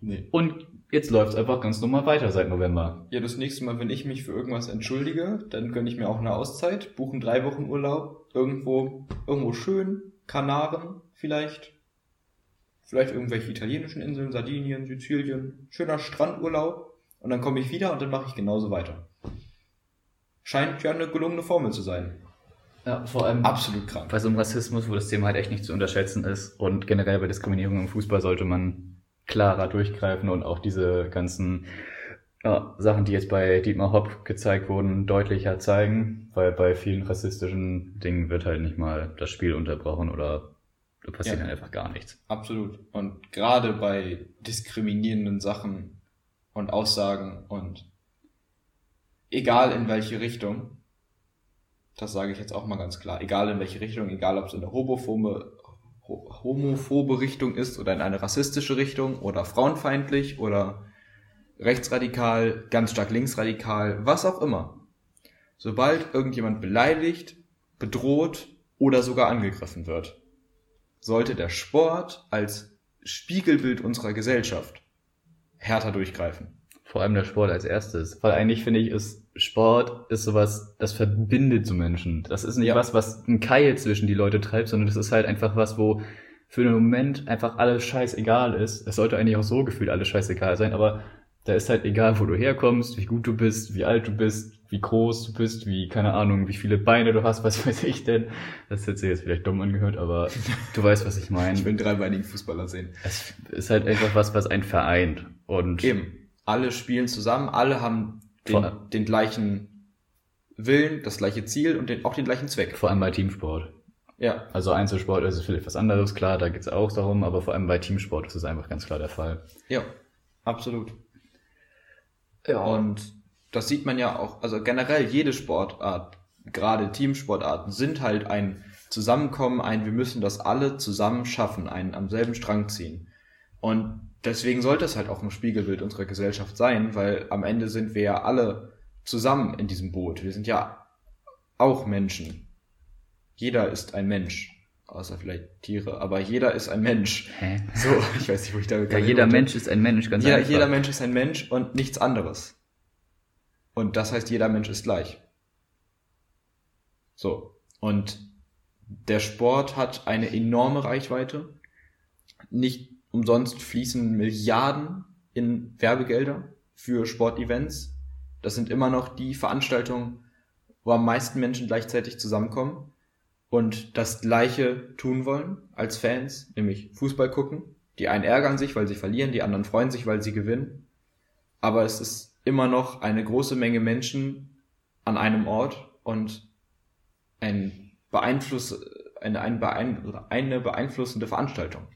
Nee. und jetzt läuft's einfach ganz normal weiter seit November. Ja, das nächste Mal, wenn ich mich für irgendwas entschuldige, dann gönne ich mir auch eine Auszeit, buchen drei Wochen Urlaub, irgendwo, irgendwo schön, Kanaren vielleicht, vielleicht irgendwelche italienischen Inseln, Sardinien, Sizilien, schöner Strandurlaub und dann komme ich wieder und dann mache ich genauso weiter. Scheint ja eine gelungene Formel zu sein. Ja, vor allem Absolut krank. bei so einem Rassismus, wo das Thema halt echt nicht zu unterschätzen ist und generell bei Diskriminierung im Fußball sollte man klarer durchgreifen und auch diese ganzen ja, Sachen, die jetzt bei Dietmar Hopp gezeigt wurden, deutlicher zeigen, weil bei vielen rassistischen Dingen wird halt nicht mal das Spiel unterbrochen oder da passiert Ja. halt einfach gar nichts. Absolut. Und gerade bei diskriminierenden Sachen und Aussagen und egal in welche Richtung, das sage ich jetzt auch mal ganz klar, egal in welche Richtung, egal ob es in eine homophobe, ho- homophobe Richtung ist oder in eine rassistische Richtung oder frauenfeindlich oder rechtsradikal, ganz stark linksradikal, was auch immer. Sobald irgendjemand beleidigt, bedroht oder sogar angegriffen wird, sollte der Sport als Spiegelbild unserer Gesellschaft härter durchgreifen. Vor allem der Sport als erstes. Weil eigentlich finde ich, ist Sport ist sowas, das verbindet so Menschen. Das ist nicht Ja. was, was ein Keil zwischen die Leute treibt, sondern das ist halt einfach was, wo für den Moment einfach alles scheißegal ist. Es sollte eigentlich auch so gefühlt alles scheißegal sein, aber da ist halt egal, wo du herkommst, wie gut du bist, wie alt du bist, wie groß du bist, wie, keine Ahnung, wie viele Beine du hast, <laughs> was weiß ich denn. Das hätte sich jetzt vielleicht dumm angehört, aber du weißt, was ich meine. Ich will dreibeinigen Fußballer sehen. Es ist halt einfach was, was einen vereint. Und Eben. Alle spielen zusammen, alle haben den, den gleichen Willen, das gleiche Ziel und den, auch den gleichen Zweck. vor allem bei Teamsport. Ja, Also Einzelsport ist es vielleicht was anderes, klar, da geht's auch darum, aber vor allem bei Teamsport ist es einfach ganz klar der Fall. ja, absolut. Ja. Und das sieht man ja auch, also generell jede Sportart gerade Teamsportarten sind halt ein Zusammenkommen, ein wir müssen das alle zusammen schaffen, ein am selben Strang ziehen. Und deswegen sollte es halt auch ein Spiegelbild unserer Gesellschaft sein, weil am Ende sind wir ja alle zusammen in diesem Boot. Wir sind ja auch Menschen. Jeder ist ein Mensch. Außer vielleicht Tiere, aber jeder ist ein Mensch. Hä? So, ich weiß nicht, wo ich da Ja, jeder Mensch ist ein Mensch, ganz jeder, einfach. jeder Mensch ist ein Mensch und nichts anderes. Und das heißt, jeder Mensch ist gleich. So. Und der Sport hat eine enorme Reichweite. Nicht umsonst fließen Milliarden in Werbegelder für Sportevents. Das sind immer noch die Veranstaltungen, wo am meisten Menschen gleichzeitig zusammenkommen und das Gleiche tun wollen als Fans, nämlich Fußball gucken. Die einen ärgern sich, weil sie verlieren, die anderen freuen sich, weil sie gewinnen. Aber es ist immer noch eine große Menge Menschen an einem Ort und ein Beeinfluss, eine, ein Beein, oder eine beeinflussende Veranstaltung.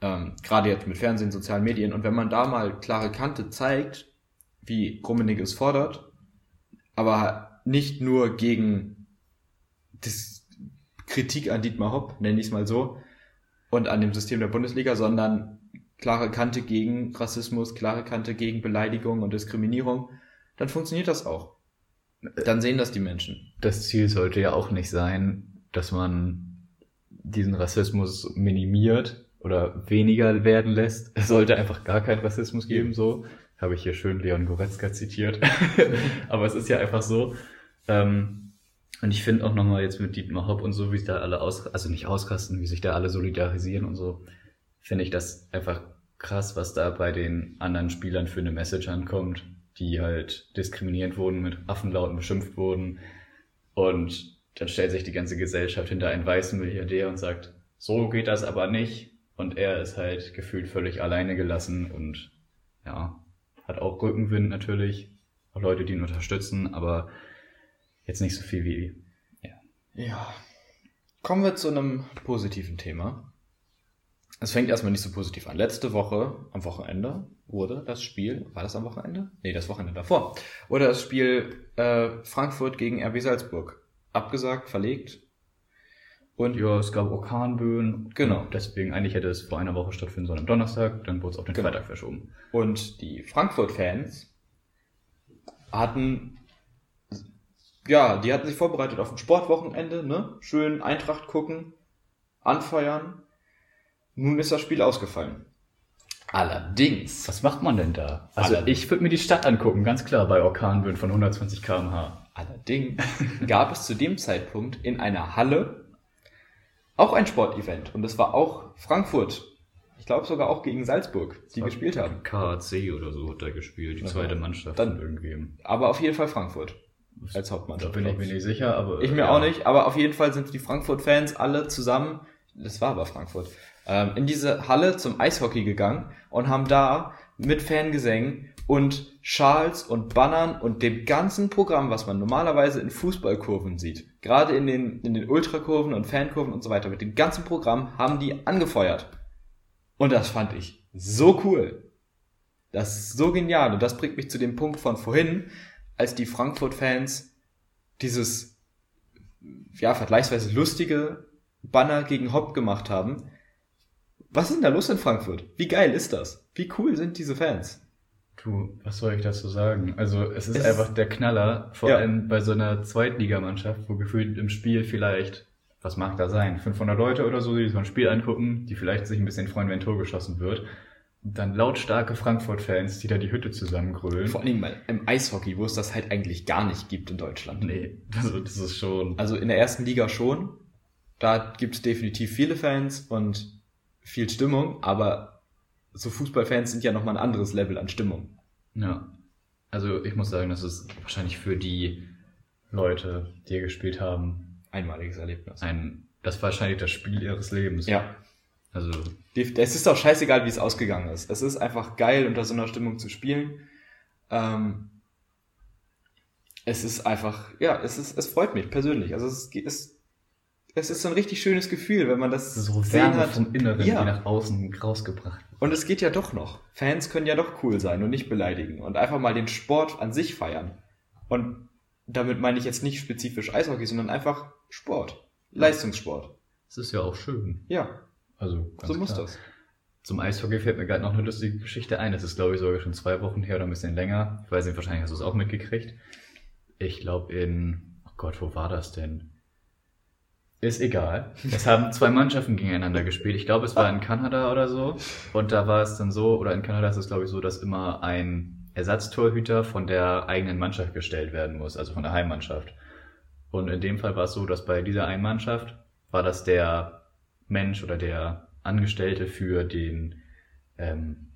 Ähm, gerade jetzt mit Fernsehen, sozialen Medien. Und wenn man da mal klare Kante zeigt, wie Rummenigge es fordert, aber nicht nur gegen das Kritik an Dietmar Hopp, nenne ich es mal so, und an dem System der Bundesliga, sondern klare Kante gegen Rassismus, klare Kante gegen Beleidigung und Diskriminierung, dann funktioniert das auch. Dann sehen das die Menschen. Das Ziel sollte ja auch nicht sein, dass man diesen Rassismus minimiert oder weniger werden lässt. Es sollte einfach gar keinen Rassismus geben, so. Habe ich hier schön Leon Goretzka zitiert. <laughs> Aber es ist ja einfach so. Ähm, und ich finde auch nochmal jetzt mit Dietmar Hopp und so, wie sich da alle aus, also nicht ausrasten, wie sich da alle solidarisieren und so, finde ich das einfach krass, was da bei den anderen Spielern für eine Message ankommt, die halt diskriminiert wurden, mit Affenlauten beschimpft wurden. Und dann stellt sich die ganze Gesellschaft hinter einen weißen Milliardär und sagt, so geht das aber nicht. Und er ist halt gefühlt völlig alleine gelassen und ja, hat auch Rückenwind natürlich, auch Leute, die ihn unterstützen, aber jetzt nicht so viel wie Ja. Kommen wir zu einem positiven Thema. Es fängt erstmal nicht so positiv an. Letzte Woche, am Wochenende, wurde das Spiel, war das am Wochenende? Nee, das Wochenende davor, wurde das Spiel äh, Frankfurt gegen RB Salzburg abgesagt, verlegt. Und Ja, es gab Orkanböen. Genau. Deswegen eigentlich hätte es vor einer Woche stattfinden sollen am Donnerstag, dann wurde es auf den Genau. Freitag verschoben. Und die Frankfurt-Fans hatten, ja, die hatten sich vorbereitet auf ein Sportwochenende, ne? Schön Eintracht gucken, anfeuern. Nun ist das Spiel ausgefallen. Allerdings, Was macht man denn da? Also Alle- ich würde mir die Stadt angucken, ganz klar, bei Orkanböen von 120 km/h. allerdings gab es zu dem Zeitpunkt in einer Halle auch ein Sportevent. Und das war auch Frankfurt. Ich glaube sogar auch gegen Salzburg, die gespielt haben. KAC oder so hat da gespielt, die zweite Mannschaft. Dann- irgendwie. Aber auf jeden Fall Frankfurt. Als Da Hauptmannschaft. bin ich mir nicht sicher, aber. Ich mir ja. auch nicht, aber auf jeden Fall sind die Frankfurt-Fans alle zusammen, das war aber Frankfurt, ähm, in diese Halle zum Eishockey gegangen und haben da mit Fangesängen und Schals und Bannern und dem ganzen Programm, was man normalerweise in Fußballkurven sieht, gerade in den, in den Ultrakurven und Fankurven und so weiter, mit dem ganzen Programm haben die angefeuert. Und das fand ich so cool. Das ist so genial. Und das bringt mich zu dem Punkt von vorhin, als die Frankfurt-Fans dieses ja, vergleichsweise lustige Banner gegen Hopp gemacht haben. Was ist denn da los in Frankfurt? Wie geil ist das? Wie cool sind diese Fans? Du, was soll ich dazu sagen? Also es ist Es- einfach der Knaller, vor Ja. allem bei so einer Zweitligamannschaft, wo gefühlt im Spiel vielleicht, was mag da sein, 500 Leute oder so, die so ein Spiel angucken, die vielleicht sich ein bisschen freuen, wenn ein Tor geschossen wird. Und dann lautstarke Frankfurt-Fans, die da die Hütte zusammengrölen. Vor allem mal im Eishockey, wo es das halt eigentlich gar nicht gibt in Deutschland. Nee, also das ist schon. Also in der ersten Liga schon. Da gibt es definitiv viele Fans und viel Stimmung, aber so Fußballfans sind ja nochmal ein anderes Level an Stimmung. Ja. Also ich muss sagen, das ist wahrscheinlich für die Leute, die hier gespielt haben, Einmaliges Erlebnis. ein, das war wahrscheinlich das Spiel ihres Lebens. Ja, Also, Es ist doch scheißegal, wie es ausgegangen ist. Es ist einfach geil, unter so einer Stimmung zu spielen. Ähm, es ist einfach, ja, es ist, es freut mich persönlich. Also es ist, es ist so ein richtig schönes Gefühl, wenn man das so gesehen hat. vom Inneren, Ja. die nach außen rausgebracht. Und es geht ja doch noch. Fans können ja doch cool sein und nicht beleidigen und einfach mal den Sport an sich feiern. Und damit meine ich jetzt nicht spezifisch Eishockey, sondern einfach Sport. Leistungssport. Das ist ja auch schön. Ja, Also, ganz so muss klar. das. Zum Eishockey fällt mir gerade noch eine lustige Geschichte ein. Das ist, glaube ich, sogar schon zwei Wochen her oder ein bisschen länger. Ich weiß nicht, wahrscheinlich hast du es auch mitgekriegt. Ich glaube in, oh Gott, wo war das denn? Ist egal. Es haben zwei Mannschaften gegeneinander gespielt. Ich glaube, es war in Kanada oder so. Und da war es dann so, oder in Kanada ist es, glaube ich, so, dass immer ein Ersatztorhüter von der eigenen Mannschaft gestellt werden muss, also von der Heimmannschaft. Und in dem Fall war es so, dass bei dieser einen Mannschaft war das der Mensch oder der Angestellte für den, ähm,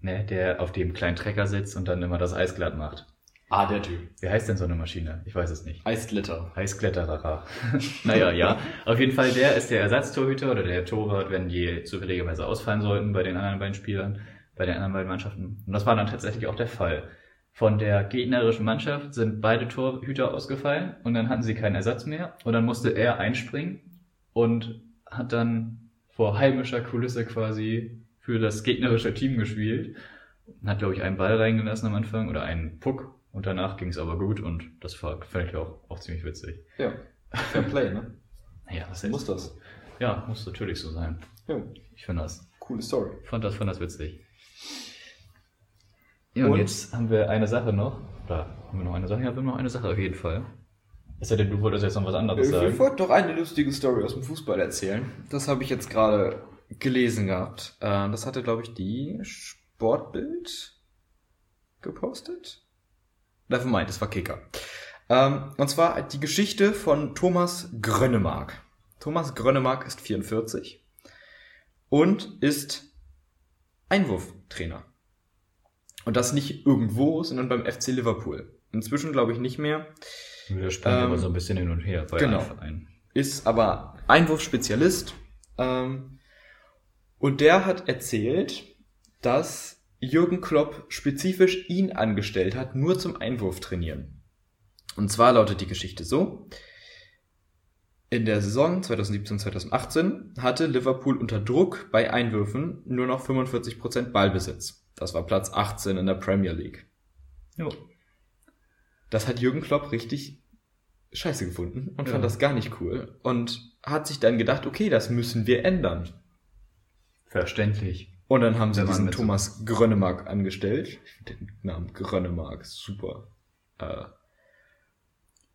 ne, der auf dem kleinen Trecker sitzt und dann immer das Eis glatt macht. Ah, der Typ. Wie heißt denn so eine Maschine? Ich weiß es nicht. Eisglitter. Eiskletterer. <laughs> naja, ja. Auf jeden Fall, der ist der Ersatztorhüter oder der Torwart, wenn die zufälligerweise ausfallen sollten bei den anderen beiden Spielern, bei den anderen beiden Mannschaften. Und das war dann tatsächlich auch der Fall. Von der gegnerischen Mannschaft sind beide Torhüter ausgefallen und dann hatten sie keinen Ersatz mehr und dann musste er einspringen und hat dann vor heimischer Kulisse quasi für das gegnerische Team gespielt. Hat, glaube ich, einen Ball reingelassen am Anfang oder einen Puck und danach ging es aber gut und das war, fand ich auch, auch ziemlich witzig. Ja. Fair Play, ne? Naja, das Muss das. Ja, muss natürlich so sein. Ja. Ich finde das, Coole Story. fand das, fand das witzig. Ja, und, Und? jetzt haben wir eine Sache noch. Oder haben wir noch eine Sache? Ja, wir haben noch eine Sache auf jeden Fall. Es sei denn, du wolltest jetzt noch was anderes Ich sagen. wollte doch eine lustige Story aus dem Fußball erzählen. Das habe ich jetzt gerade gelesen gehabt. Äh, Das hatte, glaube ich, die Sportbild gepostet. Dafür meint, es war Kicker. Ähm, Und zwar die Geschichte von Thomas Grönnemark. Thomas Grönnemark ist 44 und ist Einwurftrainer. Und das nicht irgendwo, sondern beim FC Liverpool. Inzwischen glaube ich nicht mehr. Wir springen Ähm, aber so ein bisschen hin und her bei genau. einem Verein. ist aber Einwurfspezialist. Ähm, und der hat erzählt, dass Jürgen Klopp spezifisch ihn angestellt hat, nur zum Einwurf trainieren. Und zwar lautet die Geschichte so. In der Saison 2017-2018 hatte Liverpool unter Druck bei Einwürfen nur noch 45% Ballbesitz. Das war Platz 18 in der Premier League. Jo. Das hat Jürgen Klopp richtig scheiße gefunden und Ja. fand das gar nicht cool und hat sich dann gedacht, okay, das müssen wir ändern. Verständlich. Und dann haben sie man diesen Thomas Grönnemark angestellt. Ich finde den Namen Grönnemark super. Äh.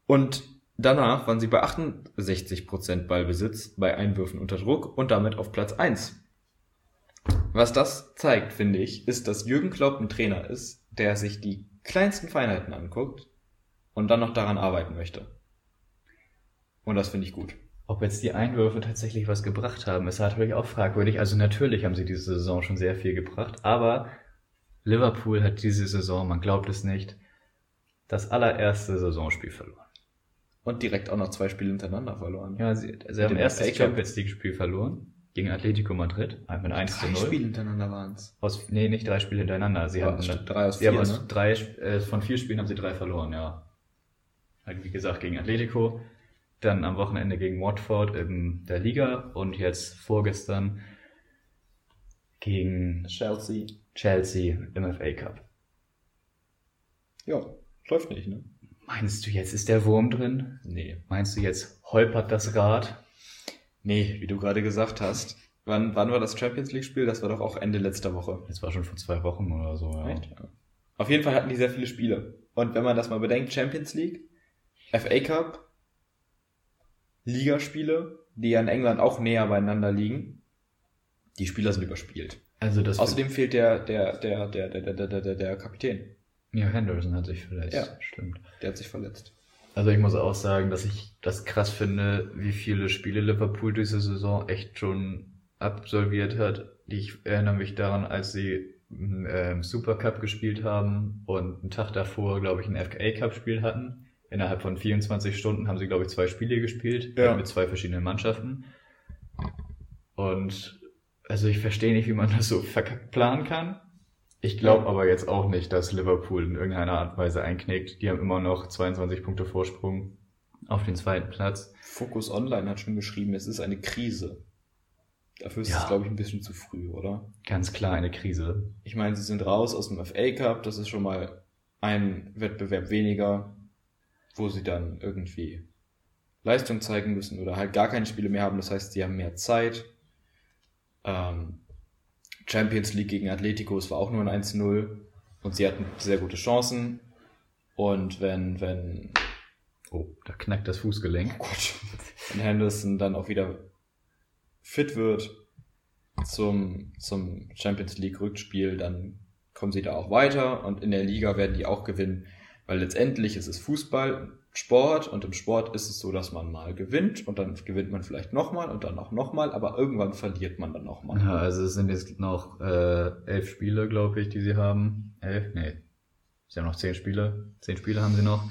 Und danach waren sie bei 68% Ballbesitz bei Einwürfen unter Druck und damit auf Platz 1. Was das zeigt, finde ich, ist, dass Jürgen Klopp ein Trainer ist, der sich die kleinsten Feinheiten anguckt und dann noch daran arbeiten möchte. Und das finde ich gut. Ob jetzt die Einwürfe tatsächlich was gebracht haben, ist natürlich auch fragwürdig. Also natürlich haben sie diese Saison schon sehr viel gebracht, aber Liverpool hat diese Saison, man glaubt es nicht, das allererste Saisonspiel verloren. Und direkt auch noch zwei Spiele hintereinander verloren. Ja, sie, sie haben erst das. Champions League Spiel verloren gegen Atletico Madrid mit 1 zu Drei 0. Spiele hintereinander waren's. Aus, nee, nicht drei Spiele hintereinander. Sie haben drei aus vier, aus ne? drei, äh, von vier Spielen haben sie drei verloren, ja. Wie gesagt, gegen Atletico, dann am Wochenende gegen Watford in der Liga und jetzt vorgestern gegen Chelsea. Chelsea im FA Cup. Ja, läuft nicht, ne? Meinst du, jetzt ist der Wurm drin? Nee. Meinst du, jetzt holpert das Rad? Nee, wie du gerade gesagt hast. Wann, wann war das Champions League Spiel? Das war doch auch Ende letzter Woche. Das war schon vor zwei Wochen oder so, ja. Echt? Ja. Auf jeden Fall hatten die sehr viele Spiele. Und wenn man das mal bedenkt, Champions League, FA Cup, Ligaspiele, die ja in England auch näher beieinander liegen, die Spieler sind überspielt. Also das Außerdem fehlt der, der, der, der, der, der, der, der, der Kapitän. ja, Henderson hat sich vielleicht, Ja. stimmt. Der hat sich verletzt. Also ich muss auch sagen, dass ich das krass finde, wie viele Spiele Liverpool diese Saison echt schon absolviert hat. Ich erinnere mich daran, als sie im ähm, Supercup gespielt haben und einen Tag davor, glaube ich, ein FA Cup Spiel hatten. Innerhalb von 24 Stunden haben sie, glaube ich, zwei Spiele gespielt Ja. mit zwei verschiedenen Mannschaften. Und also ich verstehe nicht, wie man <laughs> das so verkackt planen kann. Ich glaube aber jetzt auch nicht, dass Liverpool in irgendeiner Art und Weise einknickt. Die haben immer noch 22 Punkte Vorsprung auf den zweiten Platz. Focus Online hat schon geschrieben, es ist eine Krise. Dafür ist Ja. es, glaube ich, ein bisschen zu früh, oder? Ganz klar eine Krise. Ich meine, sie sind raus aus dem FA Cup, das ist schon mal ein Wettbewerb weniger. Wo sie dann irgendwie Leistung zeigen müssen oder halt gar keine Spiele mehr haben. Das heißt, sie haben mehr Zeit. Ähm, Champions League gegen Atletico, es war auch nur ein 1-0 und sie hatten sehr gute Chancen. Und wenn, wenn, Oh, da knackt das Fußgelenk. oh Gott, wenn Henderson dann auch wieder fit wird zum, zum Champions League Rückspiel, dann kommen sie da auch weiter und in der Liga werden die auch gewinnen, weil letztendlich ist es Fußball, Sport und im Sport ist es so, dass man mal gewinnt und dann gewinnt man vielleicht nochmal und dann auch nochmal, aber irgendwann verliert man dann nochmal. Ja, also es sind jetzt noch äh, elf Spiele, glaube ich, die sie haben. Elf? Nee. Sie haben noch zehn Spiele. Zehn Spiele haben sie noch.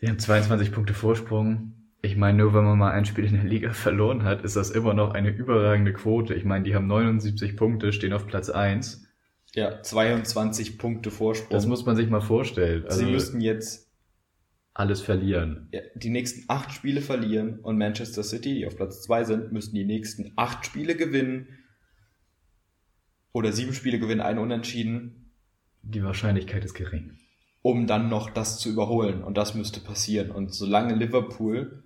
Sie haben 22 Punkte Vorsprung. Ich meine, nur wenn man mal ein Spiel in der Liga verloren hat, ist das immer noch eine überragende Quote. Ich meine, die haben 79 Punkte, stehen auf Platz 1. Ja, 22 Punkte Vorsprung. Das muss man sich mal vorstellen. Also sie müssten jetzt alles verlieren. ja, die nächsten acht Spiele verlieren und Manchester City, die auf Platz zwei sind, müssten die nächsten acht Spiele gewinnen. Oder sieben Spiele gewinnen, ein Unentschieden, Die Wahrscheinlichkeit ist gering. um dann noch das zu überholen. Und das müsste passieren. Und solange Liverpool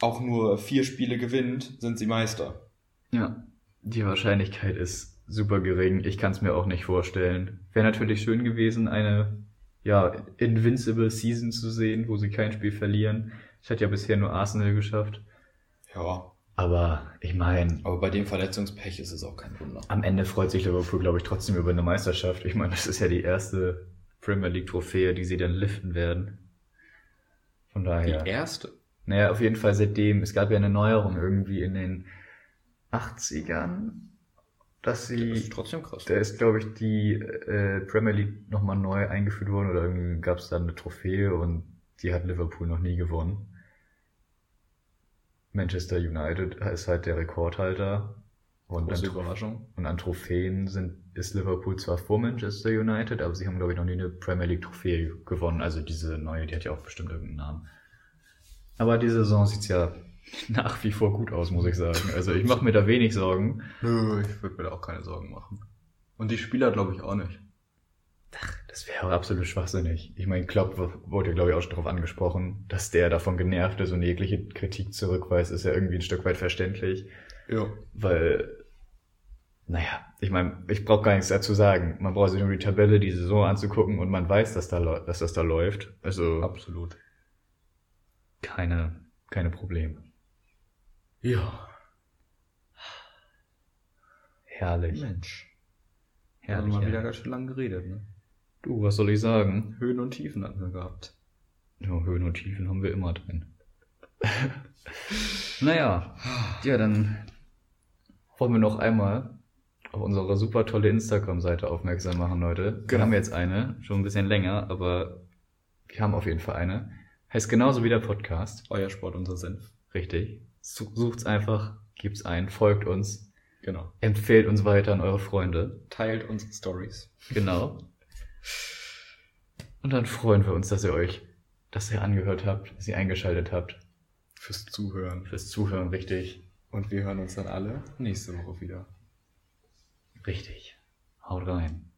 auch nur vier Spiele gewinnt, sind sie Meister. Ja, die Wahrscheinlichkeit ist super gering. Ich kann es mir auch nicht vorstellen. Wäre natürlich schön gewesen, eine ja, invincible Season zu sehen, wo sie kein Spiel verlieren. Das hat ja bisher nur Arsenal geschafft. Ja, Aber ich meine, aber bei dem Verletzungspech ist es auch kein Wunder. am Ende freut sich Liverpool, glaube ich, trotzdem über eine Meisterschaft. Ich meine, das ist ja die erste Premier League Trophäe, die sie dann liften werden. Von daher. erste? Naja, auf jeden Fall seitdem, es gab ja eine Neuerung irgendwie in den 80ern, dass sie, Das ist trotzdem krass. da ist, glaube ich, die äh, Premier League nochmal neu eingeführt worden oder irgendwie gab es da eine Trophäe und die hat Liverpool noch nie gewonnen. Manchester United ist halt der Rekordhalter. Und Große an, Überraschung. und an Trophäen sind, ist Liverpool zwar vor Manchester United, aber sie haben, glaube ich, noch nie eine Premier League Trophäe gewonnen. Also diese neue, die hat ja auch bestimmt irgendeinen Namen. Aber die Saison sieht ja nach wie vor gut aus, muss ich sagen. Also ich mache mir da wenig Sorgen. Nö, ich würde mir da auch keine Sorgen machen. Und die Spieler glaube ich auch nicht. Das wäre auch absolut schwachsinnig. Ich meine, Klopp wurde ja, glaube ich, auch schon darauf angesprochen, dass der davon genervt ist und jegliche Kritik zurückweist, ist ja irgendwie ein Stück weit verständlich. Ja. Weil, naja, ich meine, ich brauche gar nichts dazu sagen. Man braucht sich nur die Tabelle, die Saison anzugucken und man weiß, dass, da, dass das da läuft. Also Absolut. keine, keine Probleme. Ja. Herrlich. Mensch. Haben Herrlich. wir mal wieder ganz schön lang geredet, ne? Du, was soll ich sagen? Höhen und Tiefen hatten wir gehabt. Ja, Höhen und Tiefen haben wir immer drin. <laughs> naja, ja, dann wollen wir noch einmal auf unsere super tolle Instagram-Seite aufmerksam machen, Leute. Wir Genau. haben jetzt eine, schon ein bisschen länger, aber wir haben auf jeden Fall eine. Heißt genauso wie der Podcast. Euer Sport, unser Senf. Richtig. Su- Sucht's einfach, gebt's ein, folgt uns, Genau. empfehlt uns weiter an eure Freunde. Teilt unsere Stories. Genau. Und dann freuen wir uns, dass ihr euch, dass ihr angehört habt, dass ihr eingeschaltet habt. Fürs Zuhören. Fürs Zuhören, richtig. Und wir hören uns dann alle nächste Woche wieder. Richtig. Haut rein.